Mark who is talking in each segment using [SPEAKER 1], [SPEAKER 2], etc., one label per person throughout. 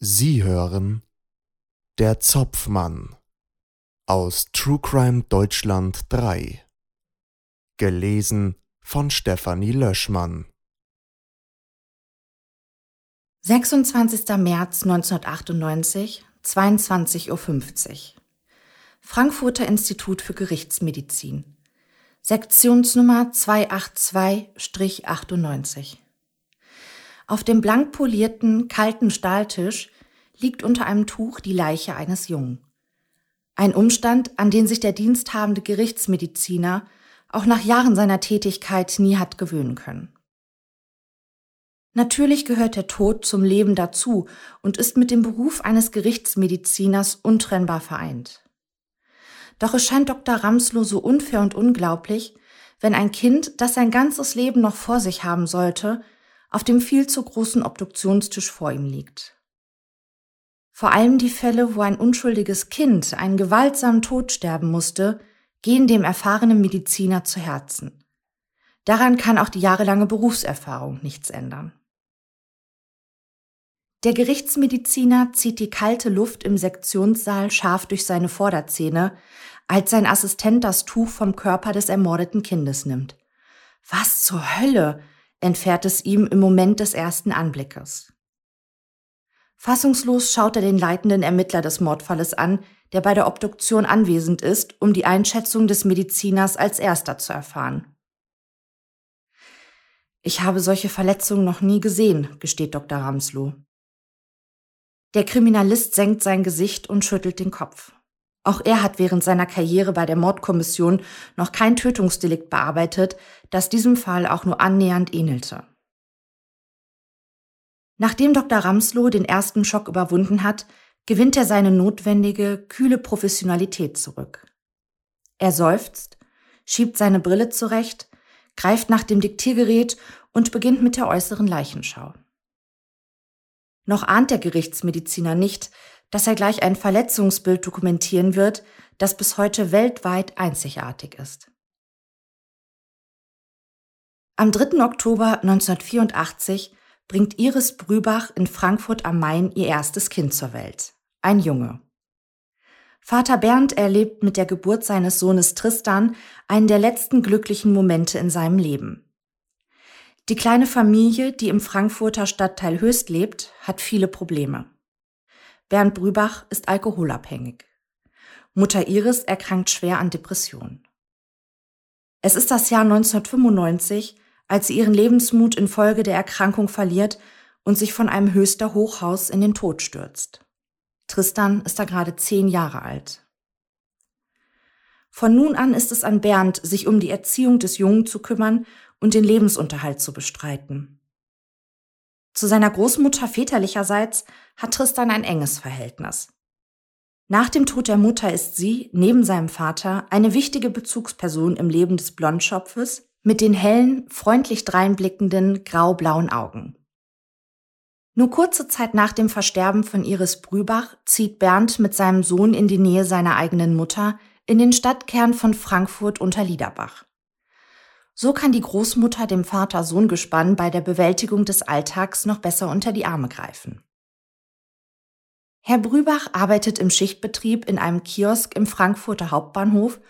[SPEAKER 1] Sie hören Der Zopfmann aus True Crime Deutschland 3. Gelesen von Stefanie Löschmann.
[SPEAKER 2] 26. März 1998, 22.50 Uhr. Frankfurter Institut für Gerichtsmedizin. Sektionsnummer 282-98. Auf dem blank polierten, kalten Stahltisch liegt unter einem Tuch die Leiche eines Jungen. Ein Umstand, an den sich der diensthabende Gerichtsmediziner auch nach Jahren seiner Tätigkeit nie hat gewöhnen können. Natürlich gehört der Tod zum Leben dazu und ist mit dem Beruf eines Gerichtsmediziners untrennbar vereint. Doch es scheint Dr. Ramslow so unfair und unglaublich, wenn ein Kind, das sein ganzes Leben noch vor sich haben sollte, auf dem viel zu großen Obduktionstisch vor ihm liegt. Vor allem die Fälle, wo ein unschuldiges Kind einen gewaltsamen Tod sterben musste, gehen dem erfahrenen Mediziner zu Herzen. Daran kann auch die jahrelange Berufserfahrung nichts ändern. Der Gerichtsmediziner zieht die kalte Luft im Sektionssaal scharf durch seine Vorderzähne, als sein Assistent das Tuch vom Körper des ermordeten Kindes nimmt. Was zur Hölle? Entfährt es ihm im Moment des ersten Anblickes. Fassungslos schaut er den leitenden Ermittler des Mordfalles an, der bei der Obduktion anwesend ist, um die Einschätzung des Mediziners als erster zu erfahren. Ich habe solche Verletzungen noch nie gesehen, gesteht Dr. Ramslow. Der Kriminalist senkt sein Gesicht und schüttelt den Kopf. Auch er hat während seiner Karriere bei der Mordkommission noch kein Tötungsdelikt bearbeitet, das diesem Fall auch nur annähernd ähnelte. Nachdem Dr. Ramslow den ersten Schock überwunden hat, gewinnt er seine notwendige, kühle Professionalität zurück. Er seufzt, schiebt seine Brille zurecht, greift nach dem Diktiergerät und beginnt mit der äußeren Leichenschau. Noch ahnt der Gerichtsmediziner nicht, dass er gleich ein Verletzungsbild dokumentieren wird, das bis heute weltweit einzigartig ist. Am 3. Oktober 1984 bringt Iris Brübach in Frankfurt am Main ihr erstes Kind zur Welt, ein Junge. Vater Bernd erlebt mit der Geburt seines Sohnes Tristan einen der letzten glücklichen Momente in seinem Leben. Die kleine Familie, die im Frankfurter Stadtteil Höchst lebt, hat viele Probleme. Bernd Brübach ist alkoholabhängig. Mutter Iris erkrankt schwer an Depressionen. Es ist das Jahr 1995, als sie ihren Lebensmut infolge der Erkrankung verliert und sich von einem höchster Hochhaus in den Tod stürzt. Tristan ist da gerade zehn Jahre alt. Von nun an ist es an Bernd, sich um die Erziehung des Jungen zu kümmern und den Lebensunterhalt zu bestreiten. Zu seiner Großmutter väterlicherseits hat Tristan ein enges Verhältnis. Nach dem Tod der Mutter ist sie, neben seinem Vater, eine wichtige Bezugsperson im Leben des Blondschopfes mit den hellen, freundlich dreinblickenden, grau-blauen Augen. Nur kurze Zeit nach dem Versterben von Iris Brübach zieht Bernd mit seinem Sohn in die Nähe seiner eigenen Mutter in den Stadtkern von Frankfurt unter Liederbach. So kann die Großmutter dem Vater-Sohn-Gespann bei der Bewältigung des Alltags noch besser unter die Arme greifen. Herr Brübach arbeitet im Schichtbetrieb in einem Kiosk im Frankfurter Hauptbahnhof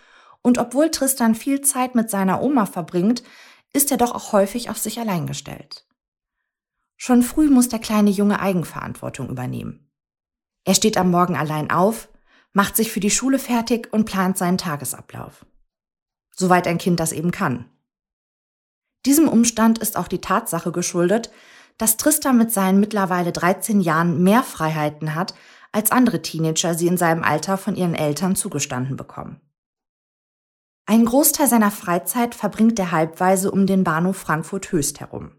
[SPEAKER 2] und obwohl Tristan viel Zeit mit seiner Oma verbringt, ist er doch auch häufig auf sich allein gestellt. Schon früh muss der kleine Junge Eigenverantwortung übernehmen. Er steht am Morgen allein auf, macht sich für die Schule fertig und plant seinen Tagesablauf. Soweit ein Kind das eben kann. Diesem Umstand ist auch die Tatsache geschuldet, dass Tristan mit seinen mittlerweile 13 Jahren mehr Freiheiten hat, als andere Teenager sie in seinem Alter von ihren Eltern zugestanden bekommen. Einen Großteil seiner Freizeit verbringt er halbweise um den Bahnhof Frankfurt Höchst herum.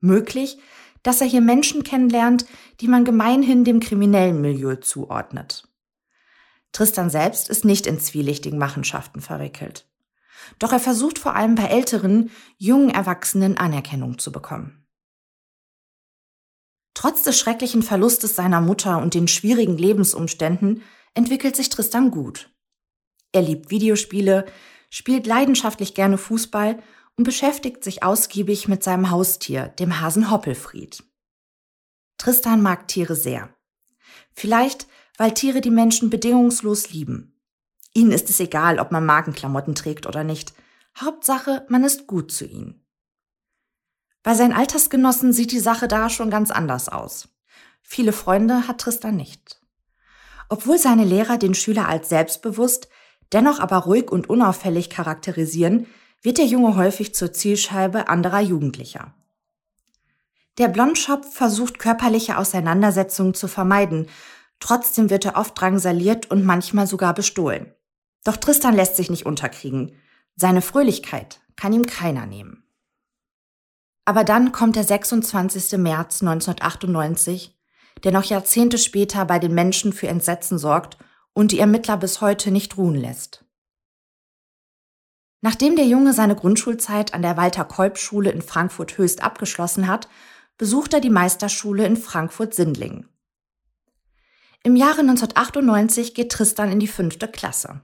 [SPEAKER 2] Möglich, dass er hier Menschen kennenlernt, die man gemeinhin dem kriminellen Milieu zuordnet. Tristan selbst ist nicht in zwielichtigen Machenschaften verwickelt. Doch er versucht vor allem bei älteren, jungen Erwachsenen Anerkennung zu bekommen. Trotz des schrecklichen Verlustes seiner Mutter und den schwierigen Lebensumständen entwickelt sich Tristan gut. Er liebt Videospiele, spielt leidenschaftlich gerne Fußball und beschäftigt sich ausgiebig mit seinem Haustier, dem Hasen Hoppelfried. Tristan mag Tiere sehr. Vielleicht, weil Tiere die Menschen bedingungslos lieben. Ihnen ist es egal, ob man Magenklamotten trägt oder nicht. Hauptsache, man ist gut zu ihnen. Bei seinen Altersgenossen sieht die Sache da schon ganz anders aus. Viele Freunde hat Tristan nicht. Obwohl seine Lehrer den Schüler als selbstbewusst, dennoch aber ruhig und unauffällig charakterisieren, wird der Junge häufig zur Zielscheibe anderer Jugendlicher. Der Blondschopf versucht körperliche Auseinandersetzungen zu vermeiden, trotzdem wird er oft drangsaliert und manchmal sogar bestohlen. Doch Tristan lässt sich nicht unterkriegen. Seine Fröhlichkeit kann ihm keiner nehmen. Aber dann kommt der 26. März 1998, der noch Jahrzehnte später bei den Menschen für Entsetzen sorgt und die Ermittler bis heute nicht ruhen lässt. Nachdem der Junge seine Grundschulzeit an der Walter-Kolb-Schule in Frankfurt-Höchst abgeschlossen hat, besucht er die Meisterschule in Frankfurt-Sindlingen. Im Jahre 1998 geht Tristan in die fünfte Klasse.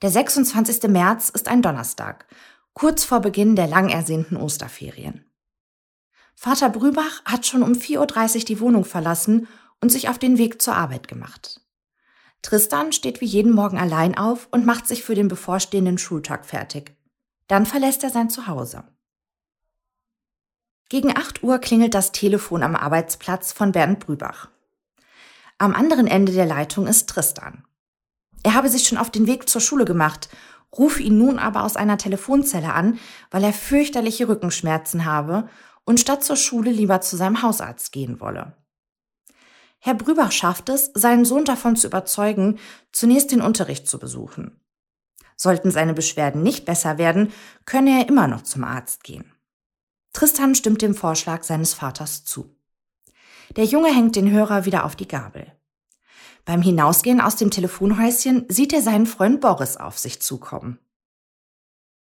[SPEAKER 2] Der 26. März ist ein Donnerstag, kurz vor Beginn der lang ersehnten Osterferien. Vater Brübach hat schon um 4.30 Uhr die Wohnung verlassen und sich auf den Weg zur Arbeit gemacht. Tristan steht wie jeden Morgen allein auf und macht sich für den bevorstehenden Schultag fertig. Dann verlässt er sein Zuhause. Gegen 8 Uhr klingelt das Telefon am Arbeitsplatz von Bernd Brübach. Am anderen Ende der Leitung ist Tristan. Er habe sich schon auf den Weg zur Schule gemacht, rufe ihn nun aber aus einer Telefonzelle an, weil er fürchterliche Rückenschmerzen habe und statt zur Schule lieber zu seinem Hausarzt gehen wolle. Herr Brübach schafft es, seinen Sohn davon zu überzeugen, zunächst den Unterricht zu besuchen. Sollten seine Beschwerden nicht besser werden, könne er immer noch zum Arzt gehen. Tristan stimmt dem Vorschlag seines Vaters zu. Der Junge hängt den Hörer wieder auf die Gabel. Beim Hinausgehen aus dem Telefonhäuschen sieht er seinen Freund Boris auf sich zukommen.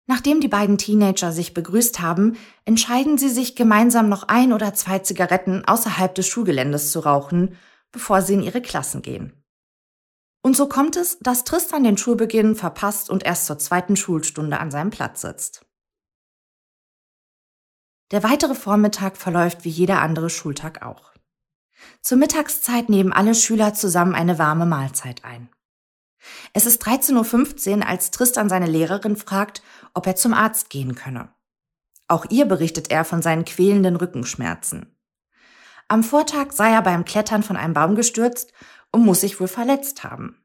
[SPEAKER 2] Nachdem die beiden Teenager sich begrüßt haben, entscheiden sie sich gemeinsam noch ein oder zwei Zigaretten außerhalb des Schulgeländes zu rauchen, bevor sie in ihre Klassen gehen. Und so kommt es, dass Tristan den Schulbeginn verpasst und erst zur zweiten Schulstunde an seinem Platz sitzt. Der weitere Vormittag verläuft wie jeder andere Schultag auch. Zur Mittagszeit nehmen alle Schüler zusammen eine warme Mahlzeit ein. Es ist 13.15 Uhr, als Tristan seine Lehrerin fragt, ob er zum Arzt gehen könne. Auch ihr berichtet er von seinen quälenden Rückenschmerzen. Am Vortag sei er beim Klettern von einem Baum gestürzt und muss sich wohl verletzt haben.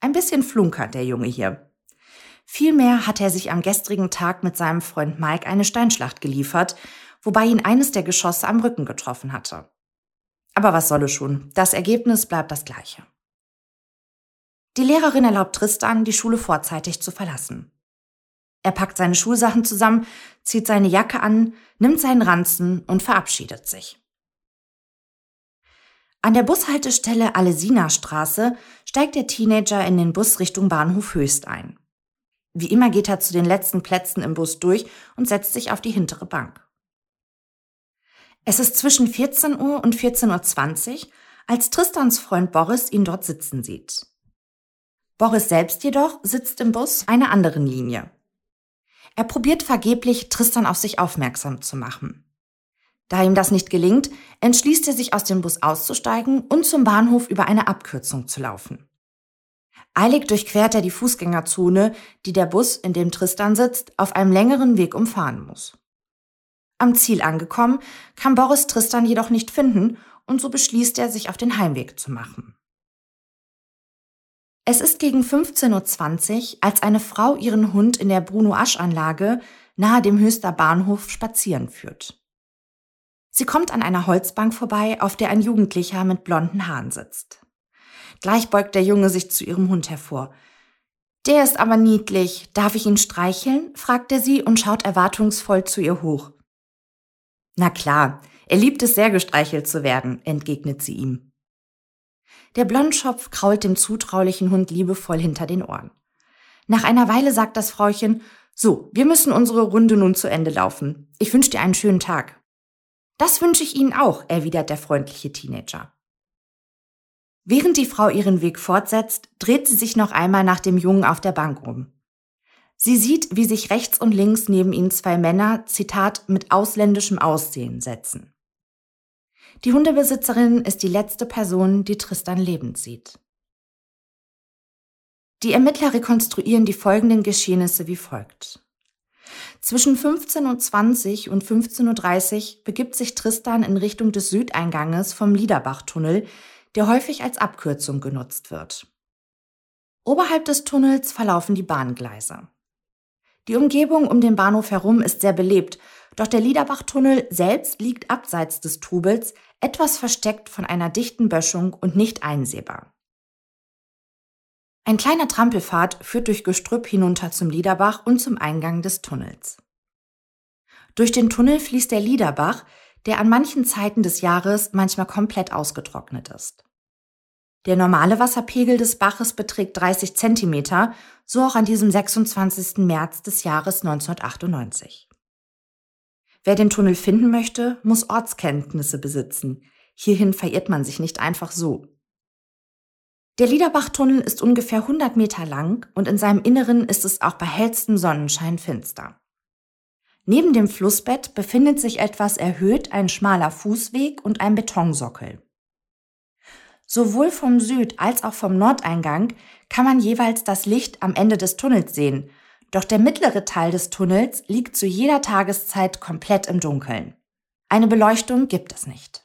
[SPEAKER 2] Ein bisschen flunkert der Junge hier. Vielmehr hat er sich am gestrigen Tag mit seinem Freund Mike eine Steinschlacht geliefert, wobei ihn eines der Geschosse am Rücken getroffen hatte. Aber was solle schon, das Ergebnis bleibt das gleiche. Die Lehrerin erlaubt Tristan, die Schule vorzeitig zu verlassen. Er packt seine Schulsachen zusammen, zieht seine Jacke an, nimmt seinen Ranzen und verabschiedet sich. An der Bushaltestelle Alesina-Straße steigt der Teenager in den Bus Richtung Bahnhof Höchst ein. Wie immer geht er zu den letzten Plätzen im Bus durch und setzt sich auf die hintere Bank. Es ist zwischen 14 Uhr und 14.20 Uhr, als Tristans Freund Boris ihn dort sitzen sieht. Boris selbst jedoch sitzt im Bus einer anderen Linie. Er probiert vergeblich, Tristan auf sich aufmerksam zu machen. Da ihm das nicht gelingt, entschließt er sich aus dem Bus auszusteigen und zum Bahnhof über eine Abkürzung zu laufen. Eilig durchquert er die Fußgängerzone, die der Bus, in dem Tristan sitzt, auf einem längeren Weg umfahren muss. Am Ziel angekommen, kann Boris Tristan jedoch nicht finden und so beschließt er, sich auf den Heimweg zu machen. Es ist gegen 15.20 Uhr, als eine Frau ihren Hund in der Bruno-Asch-Anlage nahe dem Höchster Bahnhof spazieren führt. Sie kommt an einer Holzbank vorbei, auf der ein Jugendlicher mit blonden Haaren sitzt. Gleich beugt der Junge sich zu ihrem Hund hervor. Der ist aber niedlich. Darf ich ihn streicheln? fragt er sie und schaut erwartungsvoll zu ihr hoch. Na klar, er liebt es sehr gestreichelt zu werden, entgegnet sie ihm. Der Blondschopf krault dem zutraulichen Hund liebevoll hinter den Ohren. Nach einer Weile sagt das Frauchen, so, wir müssen unsere Runde nun zu Ende laufen. Ich wünsche dir einen schönen Tag. Das wünsche ich Ihnen auch, erwidert der freundliche Teenager. Während die Frau ihren Weg fortsetzt, dreht sie sich noch einmal nach dem Jungen auf der Bank um. Sie sieht, wie sich rechts und links neben ihnen zwei Männer, Zitat, mit ausländischem Aussehen setzen. Die Hundebesitzerin ist die letzte Person, die Tristan lebend sieht. Die Ermittler rekonstruieren die folgenden Geschehnisse wie folgt. Zwischen 15.20 Uhr und 15.30 Uhr begibt sich Tristan in Richtung des Südeinganges vom Liederbachtunnel, der häufig als Abkürzung genutzt wird. Oberhalb des Tunnels verlaufen die Bahngleise. Die Umgebung um den Bahnhof herum ist sehr belebt, doch der Liederbachtunnel selbst liegt abseits des Trubels, etwas versteckt von einer dichten Böschung und nicht einsehbar. Ein kleiner Trampelpfad führt durch Gestrüpp hinunter zum Liederbach und zum Eingang des Tunnels. Durch den Tunnel fließt der Liederbach, der an manchen Zeiten des Jahres manchmal komplett ausgetrocknet ist. Der normale Wasserpegel des Baches beträgt 30 Zentimeter, so auch an diesem 26. März des Jahres 1998. Wer den Tunnel finden möchte, muss Ortskenntnisse besitzen. Hierhin verirrt man sich nicht einfach so. Der Liederbachtunnel ist ungefähr 100 Meter lang und in seinem Inneren ist es auch bei hellstem Sonnenschein finster. Neben dem Flussbett befindet sich etwas erhöht ein schmaler Fußweg und ein Betonsockel. Sowohl vom Süd- als auch vom Nordeingang kann man jeweils das Licht am Ende des Tunnels sehen, doch der mittlere Teil des Tunnels liegt zu jeder Tageszeit komplett im Dunkeln. Eine Beleuchtung gibt es nicht.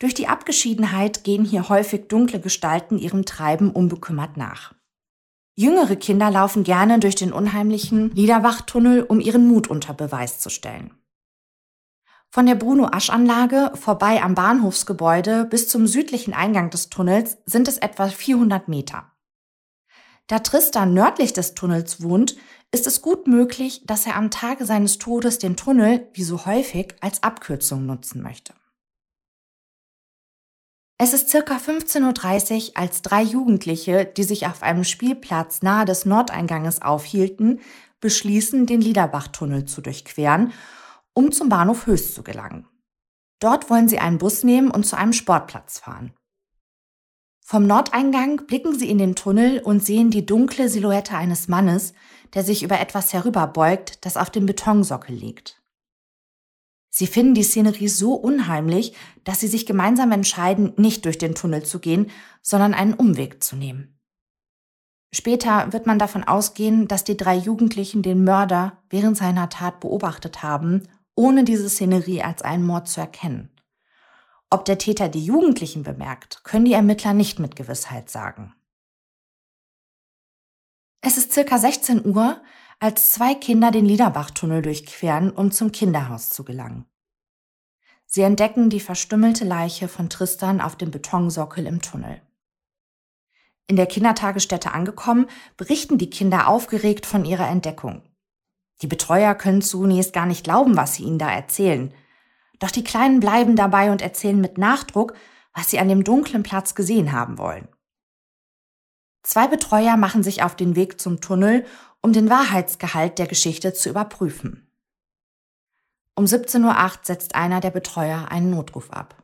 [SPEAKER 2] Durch die Abgeschiedenheit gehen hier häufig dunkle Gestalten ihrem Treiben unbekümmert nach. Jüngere Kinder laufen gerne durch den unheimlichen Liederbachtunnel, um ihren Mut unter Beweis zu stellen. Von der Bruno-Asch-Anlage vorbei am Bahnhofsgebäude bis zum südlichen Eingang des Tunnels sind es etwa 400 Meter. Da Tristan nördlich des Tunnels wohnt, ist es gut möglich, dass er am Tage seines Todes den Tunnel, wie so häufig, als Abkürzung nutzen möchte. Es ist circa 15.30 Uhr, als drei Jugendliche, die sich auf einem Spielplatz nahe des Nordeinganges aufhielten, beschließen, den Liederbachtunnel zu durchqueren, um zum Bahnhof Höchst zu gelangen. Dort wollen sie einen Bus nehmen und zu einem Sportplatz fahren. Vom Nordeingang blicken sie in den Tunnel und sehen die dunkle Silhouette eines Mannes, der sich über etwas herüberbeugt, das auf dem Betonsockel liegt. Sie finden die Szenerie so unheimlich, dass sie sich gemeinsam entscheiden, nicht durch den Tunnel zu gehen, sondern einen Umweg zu nehmen. Später wird man davon ausgehen, dass die drei Jugendlichen den Mörder während seiner Tat beobachtet haben, ohne diese Szenerie als einen Mord zu erkennen. Ob der Täter die Jugendlichen bemerkt, können die Ermittler nicht mit Gewissheit sagen. Es ist circa 16 Uhr, als zwei Kinder den Liederbachtunnel durchqueren, um zum Kinderhaus zu gelangen. Sie entdecken die verstümmelte Leiche von Tristan auf dem Betonsockel im Tunnel. In der Kindertagesstätte angekommen, berichten die Kinder aufgeregt von ihrer Entdeckung. Die Betreuer können zunächst gar nicht glauben, was sie ihnen da erzählen. Doch die Kleinen bleiben dabei und erzählen mit Nachdruck, was sie an dem dunklen Platz gesehen haben wollen. Zwei Betreuer machen sich auf den Weg zum Tunnel, um den Wahrheitsgehalt der Geschichte zu überprüfen. Um 17.08 Uhr setzt einer der Betreuer einen Notruf ab.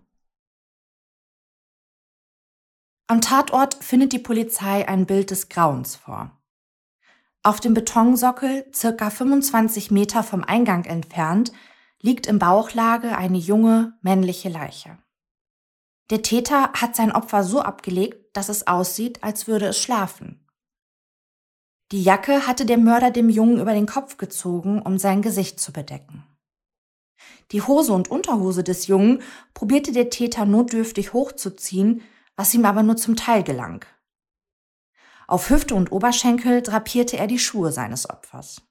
[SPEAKER 2] Am Tatort findet die Polizei ein Bild des Grauens vor. Auf dem Betonsockel, circa 25 Meter vom Eingang entfernt, liegt im Bauchlage eine junge, männliche Leiche. Der Täter hat sein Opfer so abgelegt, dass es aussieht, als würde es schlafen. Die Jacke hatte der Mörder dem Jungen über den Kopf gezogen, um sein Gesicht zu bedecken. Die Hose und Unterhose des Jungen probierte der Täter notdürftig hochzuziehen, was ihm aber nur zum Teil gelang. Auf Hüfte und Oberschenkel drapierte er die Schuhe seines Opfers.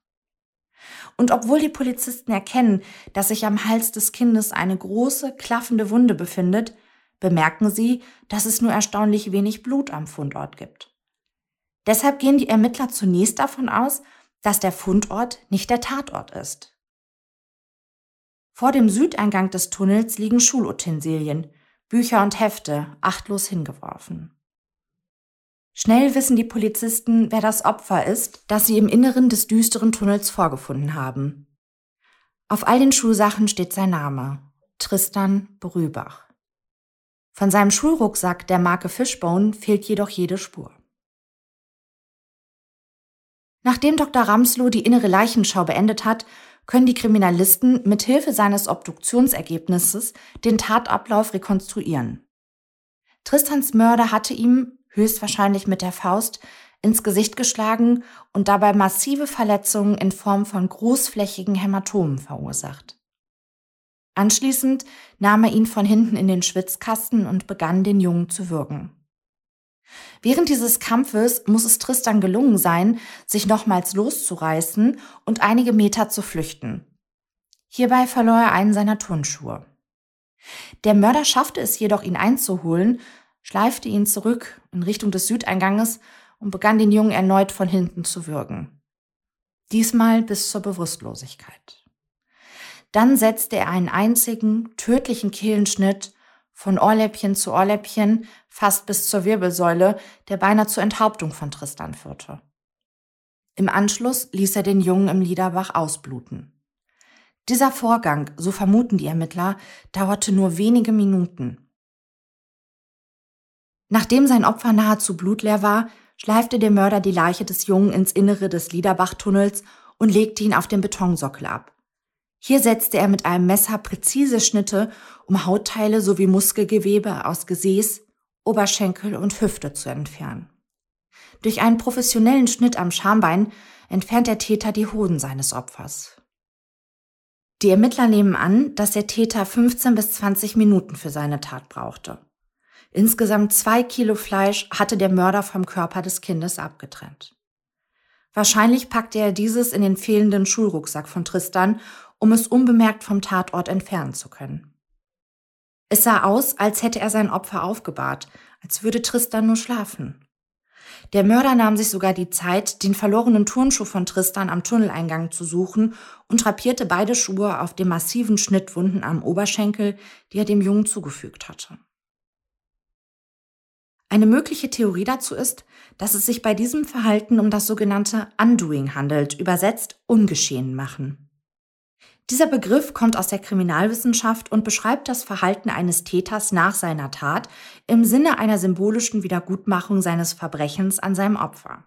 [SPEAKER 2] Und obwohl die Polizisten erkennen, dass sich am Hals des Kindes eine große, klaffende Wunde befindet, bemerken sie, dass es nur erstaunlich wenig Blut am Fundort gibt. Deshalb gehen die Ermittler zunächst davon aus, dass der Fundort nicht der Tatort ist. Vor dem Südeingang des Tunnels liegen Schulutensilien, Bücher und Hefte, achtlos hingeworfen. Schnell wissen die Polizisten, wer das Opfer ist, das sie im Inneren des düsteren Tunnels vorgefunden haben. Auf all den Schulsachen steht sein Name, Tristan Brübach. Von seinem Schulrucksack der Marke Fishbone fehlt jedoch jede Spur. Nachdem Dr. Ramslow die innere Leichenschau beendet hat, können die Kriminalisten mit Hilfe seines Obduktionsergebnisses den Tatablauf rekonstruieren. Tristans Mörder hatte ihm, höchstwahrscheinlich mit der Faust, ins Gesicht geschlagen und dabei massive Verletzungen in Form von großflächigen Hämatomen verursacht. Anschließend nahm er ihn von hinten in den Schwitzkasten und begann den Jungen zu würgen. Während dieses Kampfes muss es Tristan gelungen sein, sich nochmals loszureißen und einige Meter zu flüchten. Hierbei verlor er einen seiner Turnschuhe. Der Mörder schaffte es jedoch, ihn einzuholen, schleifte ihn zurück in Richtung des Südeinganges und begann den Jungen erneut von hinten zu würgen. Diesmal bis zur Bewusstlosigkeit. Dann setzte er einen einzigen, tödlichen Kehlenschnitt von Ohrläppchen zu Ohrläppchen, fast bis zur Wirbelsäule, der beinahe zur Enthauptung von Tristan führte. Im Anschluss ließ er den Jungen im Liederbach ausbluten. Dieser Vorgang, so vermuten die Ermittler, dauerte nur wenige Minuten. Nachdem sein Opfer nahezu blutleer war, schleifte der Mörder die Leiche des Jungen ins Innere des Liederbachtunnels und legte ihn auf den Betonsockel ab. Hier setzte er mit einem Messer präzise Schnitte, um Hautteile sowie Muskelgewebe aus Gesäß, Oberschenkel und Hüfte zu entfernen. Durch einen professionellen Schnitt am Schambein entfernt der Täter die Hoden seines Opfers. Die Ermittler nehmen an, dass der Täter 15 bis 20 Minuten für seine Tat brauchte. Insgesamt zwei Kilo Fleisch hatte der Mörder vom Körper des Kindes abgetrennt. Wahrscheinlich packte er dieses in den fehlenden Schulrucksack von Tristan um es unbemerkt vom Tatort entfernen zu können. Es sah aus, als hätte er sein Opfer aufgebahrt, als würde Tristan nur schlafen. Der Mörder nahm sich sogar die Zeit, den verlorenen Turnschuh von Tristan am Tunneleingang zu suchen und drapierte beide Schuhe auf den massiven Schnittwunden am Oberschenkel, die er dem Jungen zugefügt hatte. Eine mögliche Theorie dazu ist, dass es sich bei diesem Verhalten um das sogenannte Undoing handelt, übersetzt ungeschehen machen. Dieser Begriff kommt aus der Kriminalwissenschaft und beschreibt das Verhalten eines Täters nach seiner Tat im Sinne einer symbolischen Wiedergutmachung seines Verbrechens an seinem Opfer.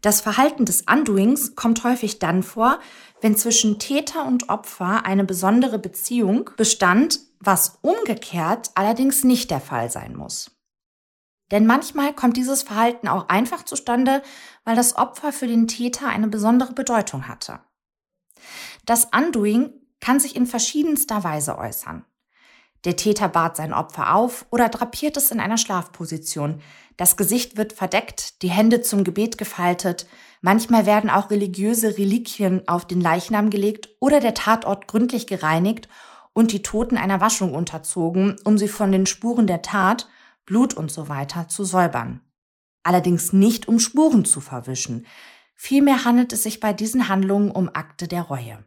[SPEAKER 2] Das Verhalten des Undoings kommt häufig dann vor, wenn zwischen Täter und Opfer eine besondere Beziehung bestand, was umgekehrt allerdings nicht der Fall sein muss. Denn manchmal kommt dieses Verhalten auch einfach zustande, weil das Opfer für den Täter eine besondere Bedeutung hatte. Das Undoing kann sich in verschiedenster Weise äußern. Der Täter bahrt sein Opfer auf oder drapiert es in einer Schlafposition. Das Gesicht wird verdeckt, die Hände zum Gebet gefaltet. Manchmal werden auch religiöse Reliquien auf den Leichnam gelegt oder der Tatort gründlich gereinigt und die Toten einer Waschung unterzogen, um sie von den Spuren der Tat, Blut und so weiter zu säubern. Allerdings nicht um Spuren zu verwischen. Vielmehr handelt es sich bei diesen Handlungen um Akte der Reue.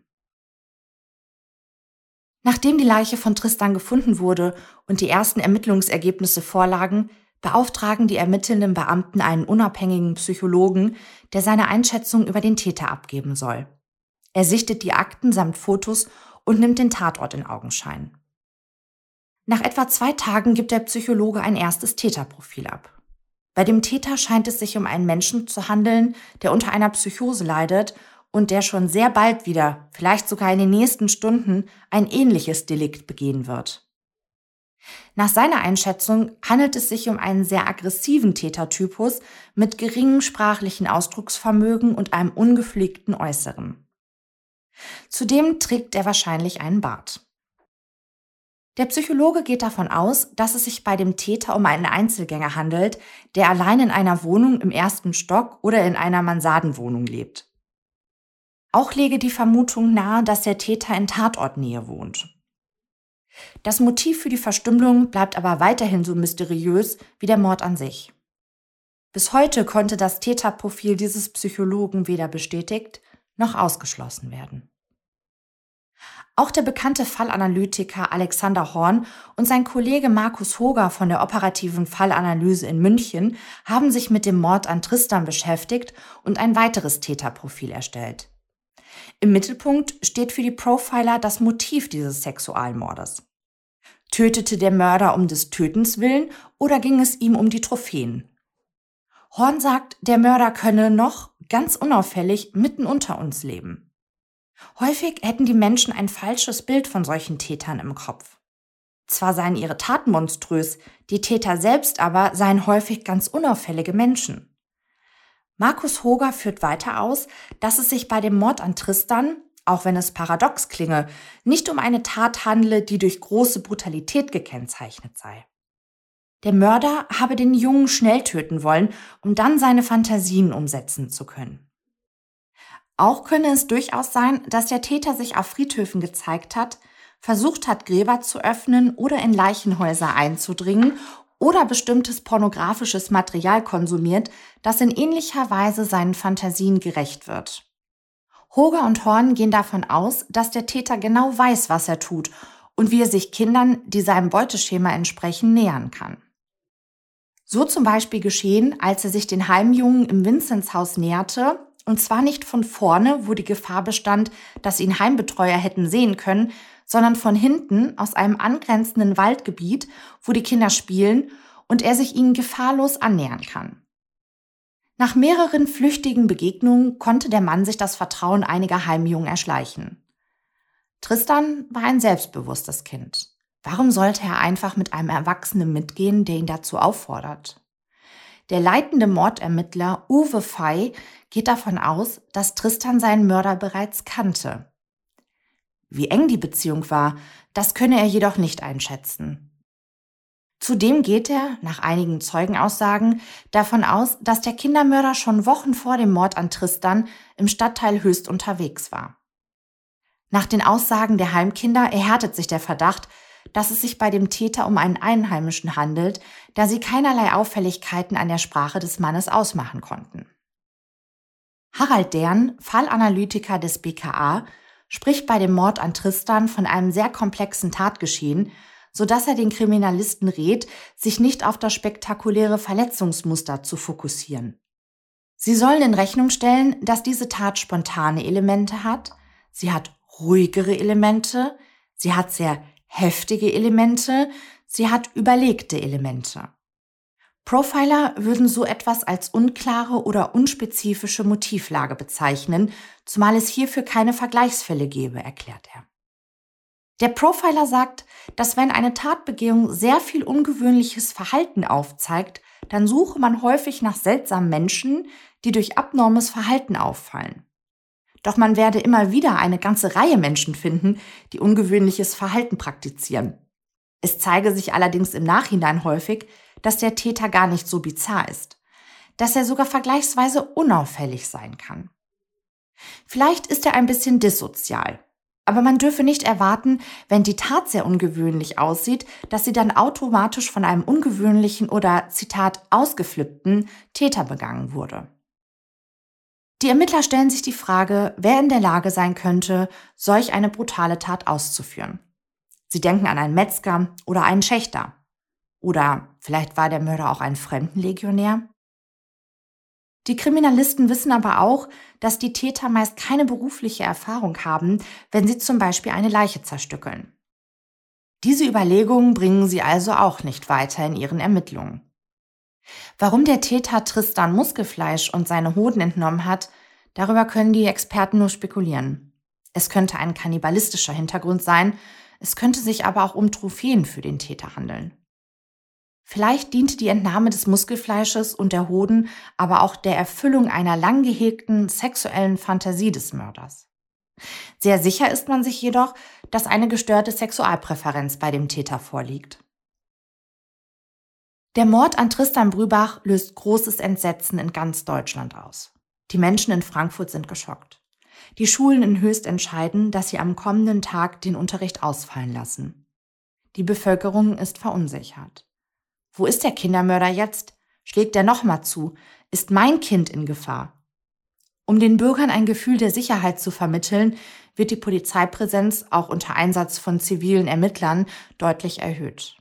[SPEAKER 2] Nachdem die Leiche von Tristan gefunden wurde und die ersten Ermittlungsergebnisse vorlagen, beauftragen die ermittelnden Beamten einen unabhängigen Psychologen, der seine Einschätzung über den Täter abgeben soll. Er sichtet die Akten samt Fotos und nimmt den Tatort in Augenschein. Nach etwa zwei Tagen gibt der Psychologe ein erstes Täterprofil ab. Bei dem Täter scheint es sich um einen Menschen zu handeln, der unter einer Psychose leidet und der schon sehr bald wieder, vielleicht sogar in den nächsten Stunden, ein ähnliches Delikt begehen wird. Nach seiner Einschätzung handelt es sich um einen sehr aggressiven Tätertypus mit geringem sprachlichen Ausdrucksvermögen und einem ungepflegten Äußeren. Zudem trägt er wahrscheinlich einen Bart. Der Psychologe geht davon aus, dass es sich bei dem Täter um einen Einzelgänger handelt, der allein in einer Wohnung im ersten Stock oder in einer Mansardenwohnung lebt. Auch lege die Vermutung nahe, dass der Täter in Tatortnähe wohnt. Das Motiv für die Verstümmelung bleibt aber weiterhin so mysteriös wie der Mord an sich. Bis heute konnte das Täterprofil dieses Psychologen weder bestätigt noch ausgeschlossen werden. Auch der bekannte Fallanalytiker Alexander Horn und sein Kollege Markus Hoger von der operativen Fallanalyse in München haben sich mit dem Mord an Tristan beschäftigt und ein weiteres Täterprofil erstellt. Im Mittelpunkt steht für die Profiler das Motiv dieses Sexualmordes. Tötete der Mörder um des Tötens willen oder ging es ihm um die Trophäen? Horn sagt, der Mörder könne noch, ganz unauffällig, mitten unter uns leben. Häufig hätten die Menschen ein falsches Bild von solchen Tätern im Kopf. Zwar seien ihre Taten monströs, die Täter selbst aber seien häufig ganz unauffällige Menschen. Markus Hoger führt weiter aus, dass es sich bei dem Mord an Tristan, auch wenn es paradox klinge, nicht um eine Tat handle, die durch große Brutalität gekennzeichnet sei. Der Mörder habe den Jungen schnell töten wollen, um dann seine Fantasien umsetzen zu können. Auch könne es durchaus sein, dass der Täter sich auf Friedhöfen gezeigt hat, versucht hat, Gräber zu öffnen oder in Leichenhäuser einzudringen oder bestimmtes pornografisches Material konsumiert, das in ähnlicher Weise seinen Fantasien gerecht wird. Hoger und Horn gehen davon aus, dass der Täter genau weiß, was er tut und wie er sich Kindern, die seinem Beuteschema entsprechen, nähern kann. So zum Beispiel geschehen, als er sich den Heimjungen im Vinzenzhaus näherte, und zwar nicht von vorne, wo die Gefahr bestand, dass ihn Heimbetreuer hätten sehen können, sondern von hinten aus einem angrenzenden Waldgebiet, wo die Kinder spielen und er sich ihnen gefahrlos annähern kann. Nach mehreren flüchtigen Begegnungen konnte der Mann sich das Vertrauen einiger Heimjungen erschleichen. Tristan war ein selbstbewusstes Kind. Warum sollte er einfach mit einem Erwachsenen mitgehen, der ihn dazu auffordert? Der leitende Mordermittler Uwe Fey geht davon aus, dass Tristan seinen Mörder bereits kannte. Wie eng die Beziehung war, das könne er jedoch nicht einschätzen. Zudem geht er, nach einigen Zeugenaussagen, davon aus, dass der Kindermörder schon Wochen vor dem Mord an Tristan im Stadtteil Höchst unterwegs war. Nach den Aussagen der Heimkinder erhärtet sich der Verdacht, dass es sich bei dem Täter um einen Einheimischen handelt, da sie keinerlei Auffälligkeiten an der Sprache des Mannes ausmachen konnten. Harald Dern, Fallanalytiker des BKA, spricht bei dem Mord an Tristan von einem sehr komplexen Tatgeschehen, so dass er den Kriminalisten rät, sich nicht auf das spektakuläre Verletzungsmuster zu fokussieren. Sie sollen in Rechnung stellen, dass diese Tat spontane Elemente hat, sie hat ruhigere Elemente, sie hat sehr heftige Elemente, sie hat überlegte Elemente. Profiler würden so etwas als unklare oder unspezifische Motivlage bezeichnen, zumal es hierfür keine Vergleichsfälle gäbe, erklärt er. Der Profiler sagt, dass wenn eine Tatbegehung sehr viel ungewöhnliches Verhalten aufzeigt, dann suche man häufig nach seltsamen Menschen, die durch abnormes Verhalten auffallen. Doch man werde immer wieder eine ganze Reihe Menschen finden, die ungewöhnliches Verhalten praktizieren. Es zeige sich allerdings im Nachhinein häufig, dass der Täter gar nicht so bizarr ist, dass er sogar vergleichsweise unauffällig sein kann. Vielleicht ist er ein bisschen dissozial, aber man dürfe nicht erwarten, wenn die Tat sehr ungewöhnlich aussieht, dass sie dann automatisch von einem ungewöhnlichen oder, Zitat, ausgeflippten Täter begangen wurde. Die Ermittler stellen sich die Frage, wer in der Lage sein könnte, solch eine brutale Tat auszuführen. Sie denken an einen Metzger oder einen Schächter. Oder vielleicht war der Mörder auch ein Fremdenlegionär? Die Kriminalisten wissen aber auch, dass die Täter meist keine berufliche Erfahrung haben, wenn sie zum Beispiel eine Leiche zerstückeln. Diese Überlegungen bringen sie also auch nicht weiter in ihren Ermittlungen. Warum der Täter Tristan Muskelfleisch und seine Hoden entnommen hat, darüber können die Experten nur spekulieren. Es könnte ein kannibalistischer Hintergrund sein, es könnte sich aber auch um Trophäen für den Täter handeln. Vielleicht diente die Entnahme des Muskelfleisches und der Hoden aber auch der Erfüllung einer lang gehegten sexuellen Fantasie des Mörders. Sehr sicher ist man sich jedoch, dass eine gestörte Sexualpräferenz bei dem Täter vorliegt. Der Mord an Tristan Brübach löst großes Entsetzen in ganz Deutschland aus. Die Menschen in Frankfurt sind geschockt. Die Schulen in Höchst entscheiden, dass sie am kommenden Tag den Unterricht ausfallen lassen. Die Bevölkerung ist verunsichert. Wo ist der Kindermörder jetzt? Schlägt er nochmal zu? Ist mein Kind in Gefahr? Um den Bürgern ein Gefühl der Sicherheit zu vermitteln, wird die Polizeipräsenz auch unter Einsatz von zivilen Ermittlern deutlich erhöht.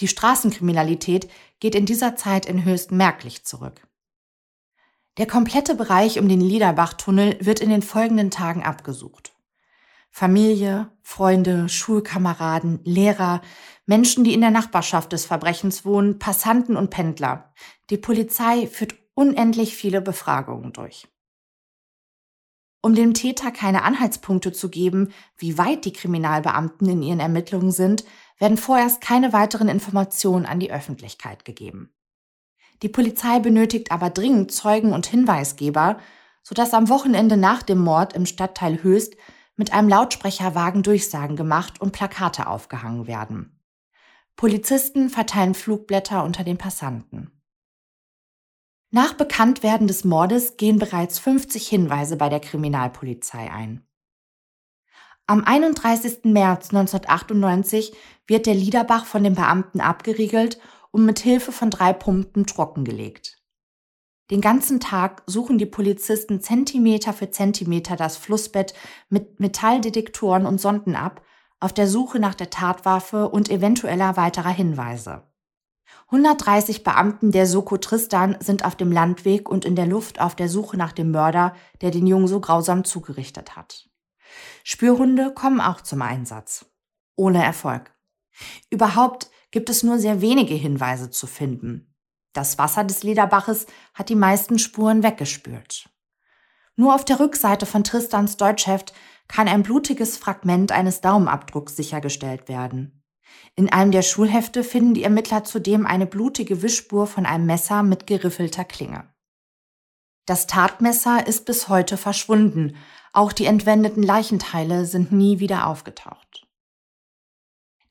[SPEAKER 2] Die Straßenkriminalität geht in dieser Zeit in Höchst merklich zurück. Der komplette Bereich um den Liederbach-Tunnel wird in den folgenden Tagen abgesucht. Familie, Freunde, Schulkameraden, Lehrer, Menschen, die in der Nachbarschaft des Verbrechens wohnen, Passanten und Pendler. Die Polizei führt unendlich viele Befragungen durch. Um dem Täter keine Anhaltspunkte zu geben, wie weit die Kriminalbeamten in ihren Ermittlungen sind, werden vorerst keine weiteren Informationen an die Öffentlichkeit gegeben. Die Polizei benötigt aber dringend Zeugen und Hinweisgeber, sodass am Wochenende nach dem Mord im Stadtteil Höchst mit einem Lautsprecherwagen Durchsagen gemacht und Plakate aufgehangen werden. Polizisten verteilen Flugblätter unter den Passanten. Nach Bekanntwerden des Mordes gehen bereits 50 Hinweise bei der Kriminalpolizei ein. Am 31. März 1998 wird der Liederbach von den Beamten abgeriegelt und mit Hilfe von drei Pumpen trockengelegt. Den ganzen Tag suchen die Polizisten Zentimeter für Zentimeter das Flussbett mit Metalldetektoren und Sonden ab, auf der Suche nach der Tatwaffe und eventueller weiterer Hinweise. 130 Beamten der Soko Tristan sind auf dem Landweg und in der Luft auf der Suche nach dem Mörder, der den Jungen so grausam zugerichtet hat. Spürhunde kommen auch zum Einsatz. Ohne Erfolg. Überhaupt gibt es nur sehr wenige Hinweise zu finden. Das Wasser des Lederbaches hat die meisten Spuren weggespült. Nur auf der Rückseite von Tristans Deutschheft kann ein blutiges Fragment eines Daumenabdrucks sichergestellt werden. In einem der Schulhefte finden die Ermittler zudem eine blutige Wischspur von einem Messer mit geriffelter Klinge. Das Tatmesser ist bis heute verschwunden, auch die entwendeten Leichenteile sind nie wieder aufgetaucht.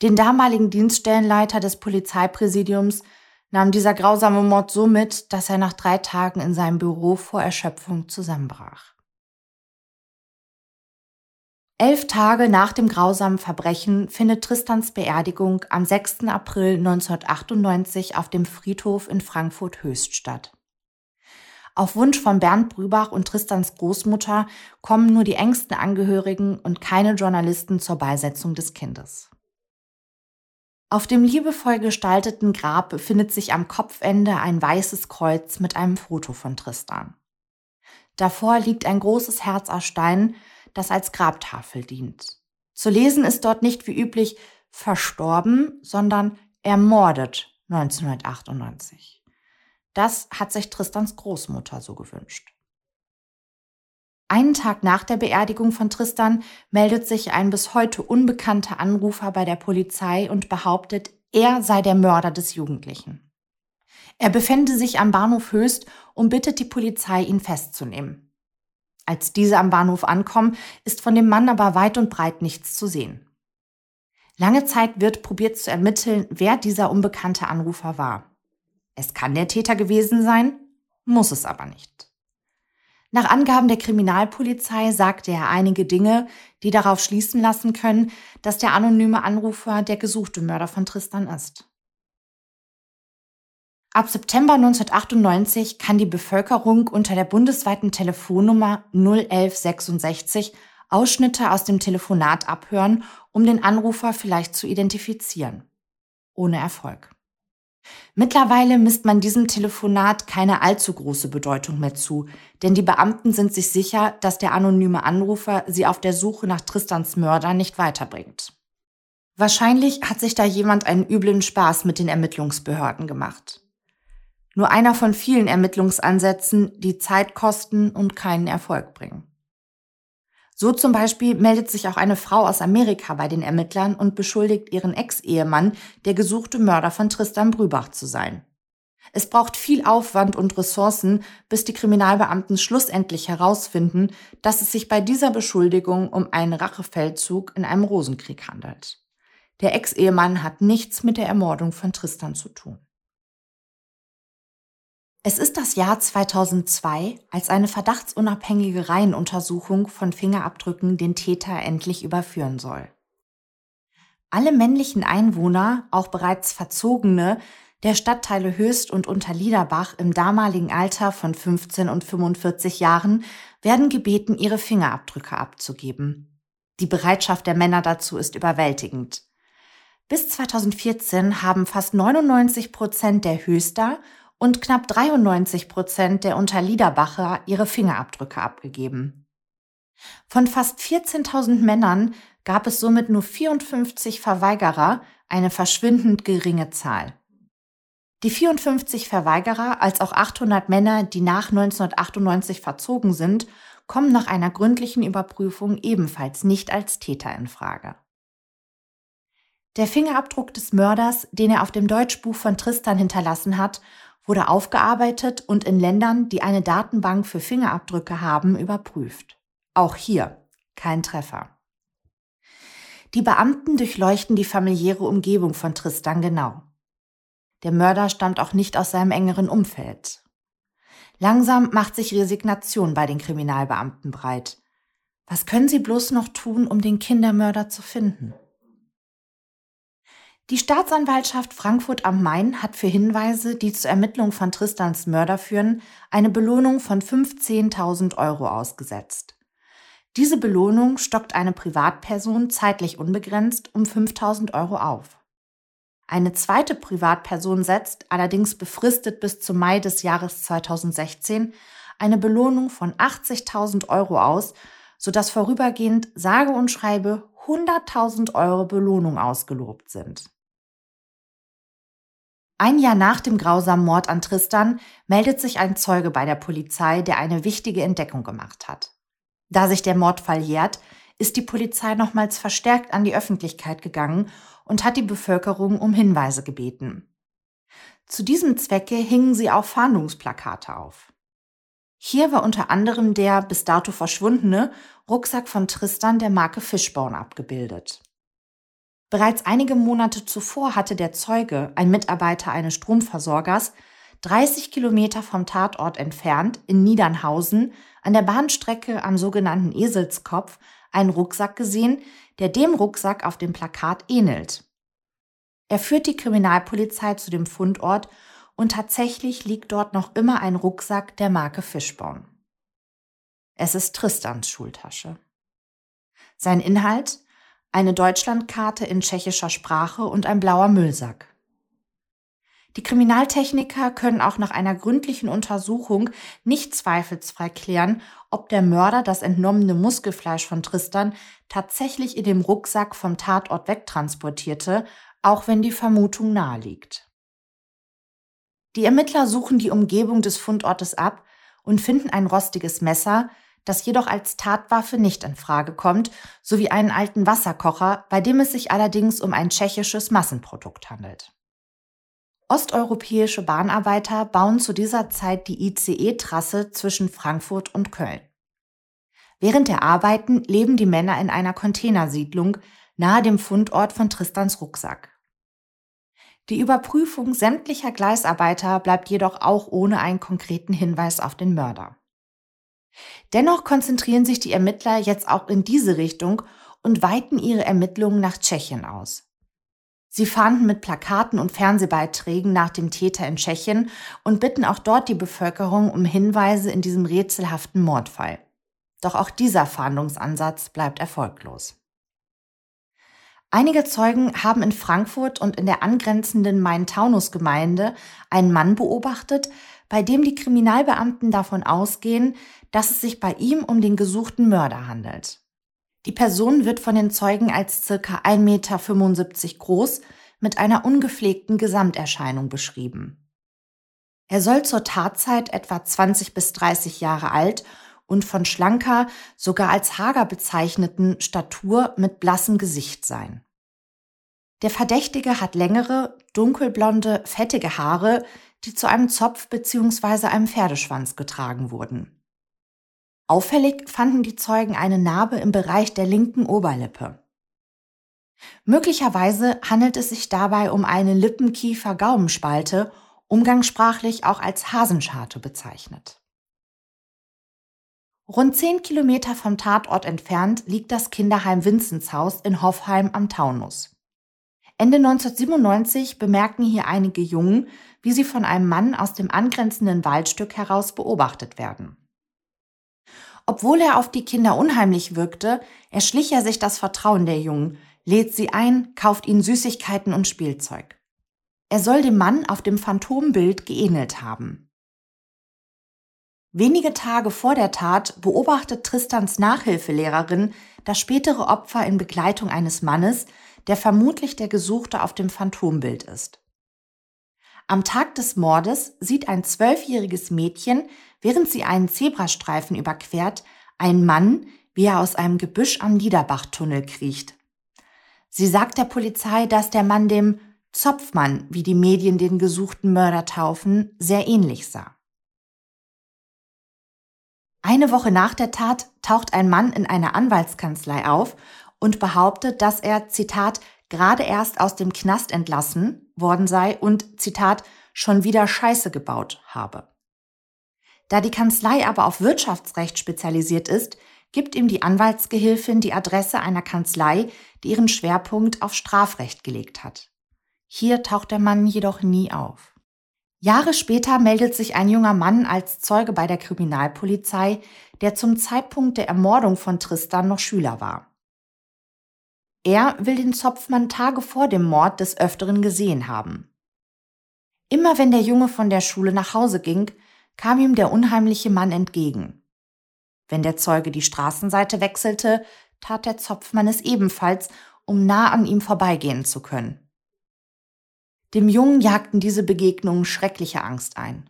[SPEAKER 2] Den damaligen Dienststellenleiter des Polizeipräsidiums nahm dieser grausame Mord so mit, dass er nach drei Tagen in seinem Büro vor Erschöpfung zusammenbrach. Elf Tage nach dem grausamen Verbrechen findet Tristans Beerdigung am 6. April 1998 auf dem Friedhof in Frankfurt-Höchst statt. Auf Wunsch von Bernd Brübach und Tristans Großmutter kommen nur die engsten Angehörigen und keine Journalisten zur Beisetzung des Kindes. Auf dem liebevoll gestalteten Grab befindet sich am Kopfende ein weißes Kreuz mit einem Foto von Tristan. Davor liegt ein großes Herz aus Stein, das als Grabtafel dient. Zu lesen ist dort nicht wie üblich verstorben, sondern ermordet 1998. Das hat sich Tristans Großmutter so gewünscht. Einen Tag nach der Beerdigung von Tristan meldet sich ein bis heute unbekannter Anrufer bei der Polizei und behauptet, er sei der Mörder des Jugendlichen. Er befände sich am Bahnhof Höchst und bittet die Polizei, ihn festzunehmen. Als diese am Bahnhof ankommen, ist von dem Mann aber weit und breit nichts zu sehen. Lange Zeit wird probiert zu ermitteln, wer dieser unbekannte Anrufer war. Es kann der Täter gewesen sein, muss es aber nicht. Nach Angaben der Kriminalpolizei sagte er einige Dinge, die darauf schließen lassen können, dass der anonyme Anrufer der gesuchte Mörder von Tristan ist. Ab September 1998 kann die Bevölkerung unter der bundesweiten Telefonnummer 01166 Ausschnitte aus dem Telefonat abhören, um den Anrufer vielleicht zu identifizieren. Ohne Erfolg. Mittlerweile misst man diesem Telefonat keine allzu große Bedeutung mehr zu, denn die Beamten sind sich sicher, dass der anonyme Anrufer sie auf der Suche nach Tristans Mörder nicht weiterbringt. Wahrscheinlich hat sich da jemand einen üblen Spaß mit den Ermittlungsbehörden gemacht. Nur einer von vielen Ermittlungsansätzen, die Zeit kosten und keinen Erfolg bringen. So zum Beispiel meldet sich auch eine Frau aus Amerika bei den Ermittlern und beschuldigt ihren Ex-Ehemann, der gesuchte Mörder von Tristan Brübach zu sein. Es braucht viel Aufwand und Ressourcen, bis die Kriminalbeamten schlussendlich herausfinden, dass es sich bei dieser Beschuldigung um einen Rachefeldzug in einem Rosenkrieg handelt. Der Ex-Ehemann hat nichts mit der Ermordung von Tristan zu tun. Es ist das Jahr 2002, als eine verdachtsunabhängige Reihenuntersuchung von Fingerabdrücken den Täter endlich überführen soll. Alle männlichen Einwohner, auch bereits Verzogene, der Stadtteile Höchst und Unterliederbach im damaligen Alter von 15 und 45 Jahren werden gebeten, ihre Fingerabdrücke abzugeben. Die Bereitschaft der Männer dazu ist überwältigend. Bis 2014 haben fast 99 Prozent der Höchster und knapp 93 Prozent der Unterliederbacher ihre Fingerabdrücke abgegeben. Von fast 14.000 Männern gab es somit nur 54 Verweigerer, eine verschwindend geringe Zahl. Die 54 Verweigerer als auch 800 Männer, die nach 1998 verzogen sind, kommen nach einer gründlichen Überprüfung ebenfalls nicht als Täter in Frage. Der Fingerabdruck des Mörders, den er auf dem Deutschbuch von Tristan hinterlassen hat, wurde aufgearbeitet und in Ländern, die eine Datenbank für Fingerabdrücke haben, überprüft. Auch hier kein Treffer. Die Beamten durchleuchten die familiäre Umgebung von Tristan genau. Der Mörder stammt auch nicht aus seinem engeren Umfeld. Langsam macht sich Resignation bei den Kriminalbeamten breit. Was können sie bloß noch tun, um den Kindermörder zu finden? Die Staatsanwaltschaft Frankfurt am Main hat für Hinweise, die zur Ermittlung von Tristans Mörder führen, eine Belohnung von 15.000 Euro ausgesetzt. Diese Belohnung stockt eine Privatperson zeitlich unbegrenzt um 5.000 Euro auf. Eine zweite Privatperson setzt, allerdings befristet bis zum Mai des Jahres 2016, eine Belohnung von 80.000 Euro aus, sodass vorübergehend sage und schreibe 100.000 Euro Belohnung ausgelobt sind. Ein Jahr nach dem grausamen Mord an Tristan meldet sich ein Zeuge bei der Polizei, der eine wichtige Entdeckung gemacht hat. Da sich der Mordfall jährt, ist die Polizei nochmals verstärkt an die Öffentlichkeit gegangen und hat die Bevölkerung um Hinweise gebeten. Zu diesem Zwecke hingen sie auch Fahndungsplakate auf. Hier war unter anderem der bis dato verschwundene Rucksack von Tristan der Marke Fishbone abgebildet. Bereits einige Monate zuvor hatte der Zeuge, ein Mitarbeiter eines Stromversorgers, 30 Kilometer vom Tatort entfernt in Niedernhausen an der Bahnstrecke am sogenannten Eselskopf einen Rucksack gesehen, der dem Rucksack auf dem Plakat ähnelt. Er führt die Kriminalpolizei zu dem Fundort und tatsächlich liegt dort noch immer ein Rucksack der Marke Fishbone. Es ist Tristans Schultasche. Sein Inhalt eine Deutschlandkarte in tschechischer Sprache und ein blauer Müllsack. Die Kriminaltechniker können auch nach einer gründlichen Untersuchung nicht zweifelsfrei klären, ob der Mörder das entnommene Muskelfleisch von Tristan tatsächlich in dem Rucksack vom Tatort wegtransportierte, auch wenn die Vermutung naheliegt. Die Ermittler suchen die Umgebung des Fundortes ab und finden ein rostiges Messer, das jedoch als Tatwaffe nicht in Frage kommt, sowie einen alten Wasserkocher, bei dem es sich allerdings um ein tschechisches Massenprodukt handelt. Osteuropäische Bahnarbeiter bauen zu dieser Zeit die ICE-Trasse zwischen Frankfurt und Köln. Während der Arbeiten leben die Männer in einer Containersiedlung nahe dem Fundort von Tristans Rucksack. Die Überprüfung sämtlicher Gleisarbeiter bleibt jedoch auch ohne einen konkreten Hinweis auf den Mörder. Dennoch konzentrieren sich die Ermittler jetzt auch in diese Richtung und weiten ihre Ermittlungen nach Tschechien aus. Sie fahnden mit Plakaten und Fernsehbeiträgen nach dem Täter in Tschechien und bitten auch dort die Bevölkerung um Hinweise in diesem rätselhaften Mordfall. Doch auch dieser Fahndungsansatz bleibt erfolglos. Einige Zeugen haben in Frankfurt und in der angrenzenden Main-Taunus-Gemeinde einen Mann beobachtet, bei dem die Kriminalbeamten davon ausgehen, dass es sich bei ihm um den gesuchten Mörder handelt. Die Person wird von den Zeugen als circa 1,75 Meter groß mit einer ungepflegten Gesamterscheinung beschrieben. Er soll zur Tatzeit etwa 20 bis 30 Jahre alt und von schlanker, sogar als hager bezeichneten Statur mit blassem Gesicht sein. Der Verdächtige hat längere, dunkelblonde, fettige Haare, die zu einem Zopf bzw. einem Pferdeschwanz getragen wurden. Auffällig fanden die Zeugen eine Narbe im Bereich der linken Oberlippe. Möglicherweise handelt es sich dabei um eine Lippenkiefer-Gaumenspalte, umgangssprachlich auch als Hasenscharte bezeichnet. Rund zehn Kilometer vom Tatort entfernt liegt das Kinderheim Vinzenzhaus in Hoffheim am Taunus. Ende 1997 bemerken hier einige Jungen, wie sie von einem Mann aus dem angrenzenden Waldstück heraus beobachtet werden. Obwohl er auf die Kinder unheimlich wirkte, erschlich er sich das Vertrauen der Jungen, lädt sie ein, kauft ihnen Süßigkeiten und Spielzeug. Er soll dem Mann auf dem Phantombild geähnelt haben. Wenige Tage vor der Tat beobachtet Tristans Nachhilfelehrerin das spätere Opfer in Begleitung eines Mannes, der vermutlich der Gesuchte auf dem Phantombild ist. Am Tag des Mordes sieht ein zwölfjähriges Mädchen, während sie einen Zebrastreifen überquert, Ein Mann, wie er aus einem Gebüsch am Niederbachtunnel kriecht. Sie sagt der Polizei, dass der Mann dem Zopfmann, wie die Medien den gesuchten Mörder taufen, sehr ähnlich sah. Eine Woche nach der Tat taucht ein Mann in einer Anwaltskanzlei auf und behauptet, dass er, Zitat, gerade erst aus dem Knast entlassen worden sei und, Zitat, schon wieder Scheiße gebaut habe. Da die Kanzlei aber auf Wirtschaftsrecht spezialisiert ist, gibt ihm die Anwaltsgehilfin die Adresse einer Kanzlei, die ihren Schwerpunkt auf Strafrecht gelegt hat. Hier taucht der Mann jedoch nie auf. Jahre später meldet sich ein junger Mann als Zeuge bei der Kriminalpolizei, der zum Zeitpunkt der Ermordung von Tristan noch Schüler war. Er will den Zopfmann Tage vor dem Mord des Öfteren gesehen haben. Immer wenn der Junge von der Schule nach Hause ging, kam ihm der unheimliche Mann entgegen. Wenn der Zeuge die Straßenseite wechselte, tat der Zopfmann es ebenfalls, um nah an ihm vorbeigehen zu können. Dem Jungen jagten diese Begegnungen schreckliche Angst ein.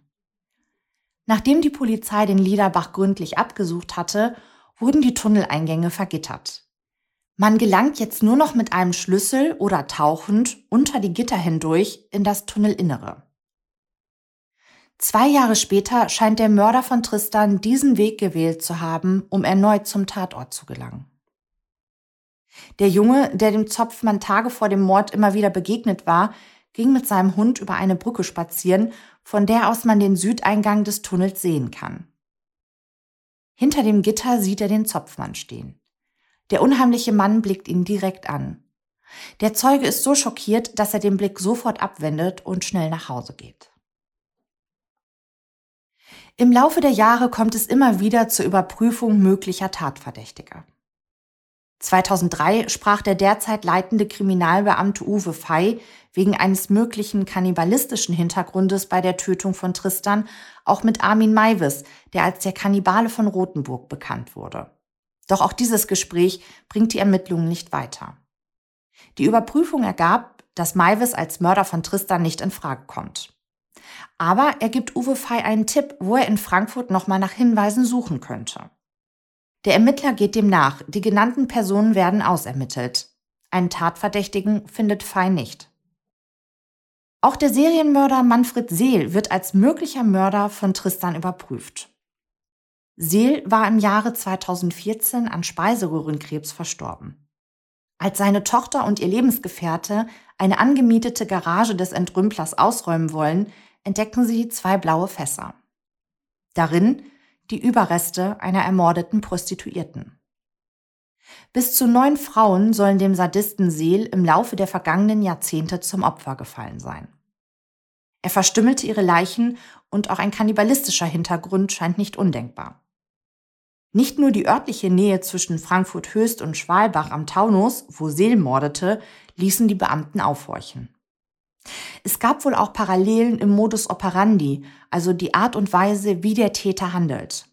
[SPEAKER 2] Nachdem die Polizei den Liederbach gründlich abgesucht hatte, wurden die Tunneleingänge vergittert. Man gelangt jetzt nur noch mit einem Schlüssel oder tauchend unter die Gitter hindurch in das Tunnelinnere. Zwei Jahre später scheint der Mörder von Tristan diesen Weg gewählt zu haben, um erneut zum Tatort zu gelangen. Der Junge, der dem Zopfmann Tage vor dem Mord immer wieder begegnet war, ging mit seinem Hund über eine Brücke spazieren, von der aus man den Südeingang des Tunnels sehen kann. Hinter dem Gitter sieht er den Zopfmann stehen. Der unheimliche Mann blickt ihn direkt an. Der Zeuge ist so schockiert, dass er den Blick sofort abwendet und schnell nach Hause geht. Im Laufe der Jahre kommt es immer wieder zur Überprüfung möglicher Tatverdächtiger. 2003 sprach der derzeit leitende Kriminalbeamte Uwe Fey wegen eines möglichen kannibalistischen Hintergrundes bei der Tötung von Tristan auch mit Armin Maivis, der als der Kannibale von Rothenburg bekannt wurde. Doch auch dieses Gespräch bringt die Ermittlungen nicht weiter. Die Überprüfung ergab, dass Maivis als Mörder von Tristan nicht in Frage kommt. Aber er gibt Uwe Fey einen Tipp, wo er in Frankfurt nochmal nach Hinweisen suchen könnte. Der Ermittler geht dem nach. Die genannten Personen werden ausermittelt. Einen Tatverdächtigen findet Fey nicht. Auch der Serienmörder Manfred Seel wird als möglicher Mörder von Tristan überprüft. Seel war im Jahre 2014 an Speiseröhrenkrebs verstorben. Als seine Tochter und ihr Lebensgefährte eine angemietete Garage des Entrümplers ausräumen wollen, entdecken sie zwei blaue Fässer. Darin die Überreste einer ermordeten Prostituierten. Bis zu neun Frauen sollen dem Sadisten Seel im Laufe der vergangenen Jahrzehnte zum Opfer gefallen sein. Er verstümmelte ihre Leichen und auch ein kannibalistischer Hintergrund scheint nicht undenkbar. Nicht nur die örtliche Nähe zwischen Frankfurt Höchst und Schwalbach am Taunus, wo Seel mordete, ließen die Beamten aufhorchen. Es gab wohl auch Parallelen im Modus operandi, also die Art und Weise, wie der Täter handelt.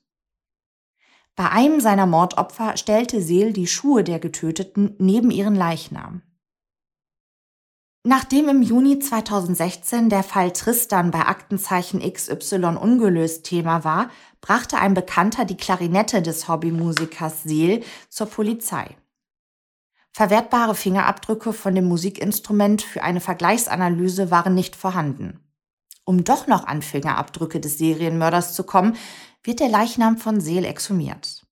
[SPEAKER 2] Bei einem seiner Mordopfer stellte Seel die Schuhe der Getöteten neben ihren Leichnam. Nachdem im Juni 2016 der Fall Tristan bei Aktenzeichen XY ungelöst Thema war, brachte ein Bekannter die Klarinette des Hobbymusikers Seel zur Polizei. Verwertbare Fingerabdrücke von dem Musikinstrument für eine Vergleichsanalyse waren nicht vorhanden. Um doch noch an Fingerabdrücke des Serienmörders zu kommen, wird der Leichnam von Seel exhumiert.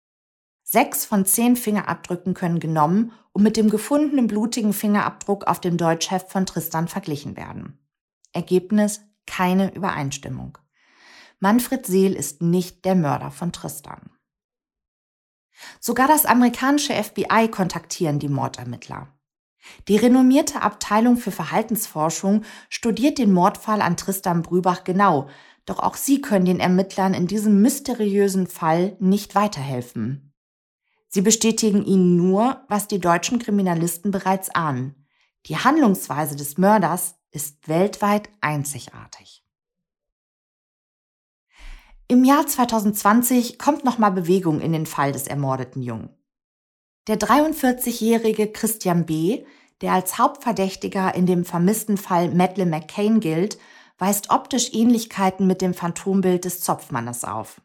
[SPEAKER 2] Sechs von zehn Fingerabdrücken können genommen und mit dem gefundenen blutigen Fingerabdruck auf dem Deutschheft von Tristan verglichen werden. Ergebnis keine Übereinstimmung. Manfred Seel ist nicht der Mörder von Tristan. Sogar das amerikanische FBI kontaktieren die Mordermittler. Die renommierte Abteilung für Verhaltensforschung studiert den Mordfall an Tristan Brübach genau, doch auch sie können den Ermittlern in diesem mysteriösen Fall nicht weiterhelfen. Sie bestätigen ihnen nur, was die deutschen Kriminalisten bereits ahnen. Die Handlungsweise des Mörders ist weltweit einzigartig. Im Jahr 2020 kommt nochmal Bewegung in den Fall des ermordeten Jungen. Der 43-jährige Christian B., der als Hauptverdächtiger in dem vermissten Fall Madeleine McCain gilt, weist optisch Ähnlichkeiten mit dem Phantombild des Zopfmannes auf.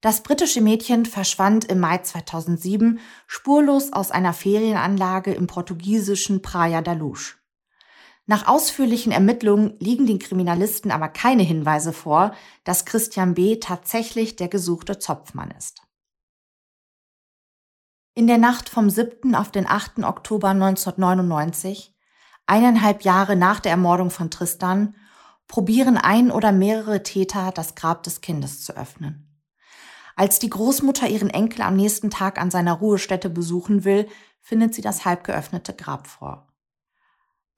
[SPEAKER 2] Das britische Mädchen verschwand im Mai 2007 spurlos aus einer Ferienanlage im portugiesischen Praia da Luz. Nach ausführlichen Ermittlungen liegen den Kriminalisten aber keine Hinweise vor, dass Christian B. tatsächlich der gesuchte Zopfmann ist. In der Nacht vom 7. auf den 8. Oktober 1999, eineinhalb Jahre nach der Ermordung von Tristan, probieren ein oder mehrere Täter, das Grab des Kindes zu öffnen. Als die Großmutter ihren Enkel am nächsten Tag an seiner Ruhestätte besuchen will, findet sie das halb geöffnete Grab vor.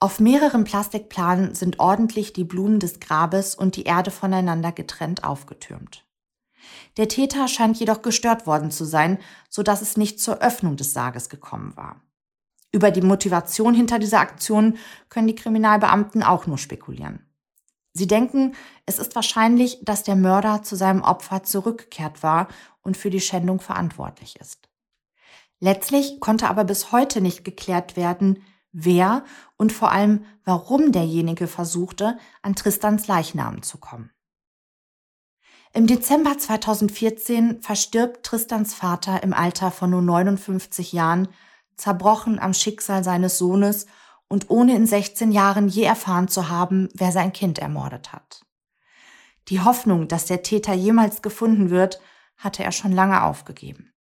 [SPEAKER 2] Auf mehreren Plastikplanen sind ordentlich die Blumen des Grabes und die Erde voneinander getrennt aufgetürmt. Der Täter scheint jedoch gestört worden zu sein, so dass es nicht zur Öffnung des Sarges gekommen war. Über die Motivation hinter dieser Aktion können die Kriminalbeamten auch nur spekulieren. Sie denken, es ist wahrscheinlich, dass der Mörder zu seinem Opfer zurückgekehrt war und für die Schändung verantwortlich ist. Letztlich konnte aber bis heute nicht geklärt werden, wer und vor allem warum derjenige versuchte, an Tristans Leichnam zu kommen. Im Dezember 2014 verstirbt Tristans Vater im Alter von nur 59 Jahren, zerbrochen am Schicksal seines Sohnes und ohne in 16 Jahren je erfahren zu haben, wer sein Kind ermordet hat. Die Hoffnung, dass der Täter jemals gefunden wird, hatte er schon lange aufgegeben.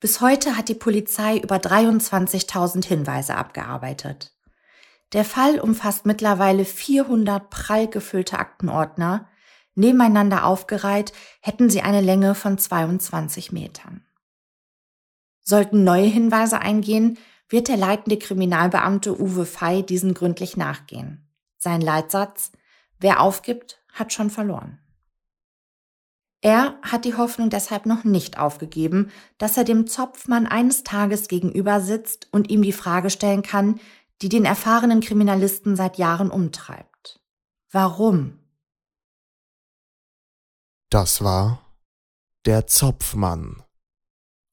[SPEAKER 2] Bis heute hat die Polizei über 23.000 Hinweise abgearbeitet. Der Fall umfasst mittlerweile 400 prall gefüllte Aktenordner. Nebeneinander aufgereiht hätten sie eine Länge von 22 Metern. Sollten neue Hinweise eingehen, wird der leitende Kriminalbeamte Uwe Fey diesen gründlich nachgehen. Sein Leitsatz, wer aufgibt, hat schon verloren. Er hat die Hoffnung deshalb noch nicht aufgegeben, dass er dem Zopfmann eines Tages gegenüber sitzt und ihm die Frage stellen kann, die den erfahrenen Kriminalisten seit Jahren umtreibt. Warum?
[SPEAKER 1] Das war Der Zopfmann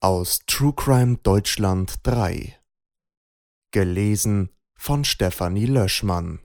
[SPEAKER 1] aus True Crime Deutschland 3. Gelesen von Stefanie Löschmann